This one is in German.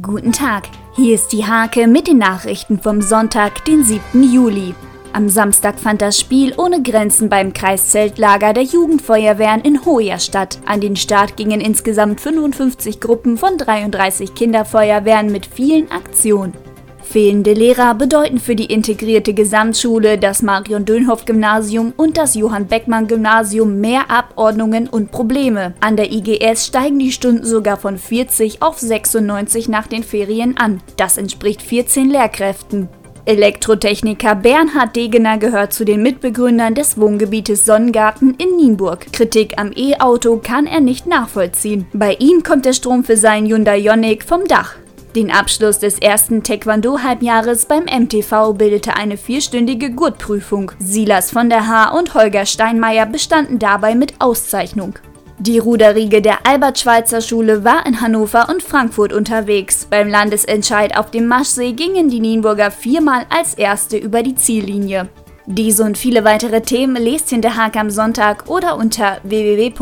Guten Tag, hier ist die Hake mit den Nachrichten vom Sonntag, den 7. Juli. Am Samstag fand das Spiel ohne Grenzen beim Kreiszeltlager der Jugendfeuerwehren in Hoya statt. An den Start gingen insgesamt 55 Gruppen von 33 Kinderfeuerwehren mit vielen Aktionen. Fehlende Lehrer bedeuten für die integrierte Gesamtschule, das Marion-Dönhoff-Gymnasium und das Johann-Beckmann-Gymnasium mehr Abordnungen und Probleme. An der IGS steigen die Stunden sogar von 40 auf 96 nach den Ferien an. Das entspricht 14 Lehrkräften. Elektrotechniker Bernhard Degener gehört zu den Mitbegründern des Wohngebietes Sonnengarten in Nienburg. Kritik am E-Auto kann er nicht nachvollziehen. Bei ihm kommt der Strom für seinen Hyundai Ioniq vom Dach. Den Abschluss des ersten Taekwondo-Halbjahres beim MTV bildete eine vierstündige Gurtprüfung. Silas von der Haar und Holger Steinmeier bestanden dabei mit Auszeichnung. Die Ruderriege der Albert-Schweitzer Schule war in Hannover und Frankfurt unterwegs. Beim Landesentscheid auf dem Maschsee gingen die Nienburger viermal als Erste über die Ziellinie. Diese und viele weitere Themen lest in der Haag am Sonntag oder unter www.diehag.de.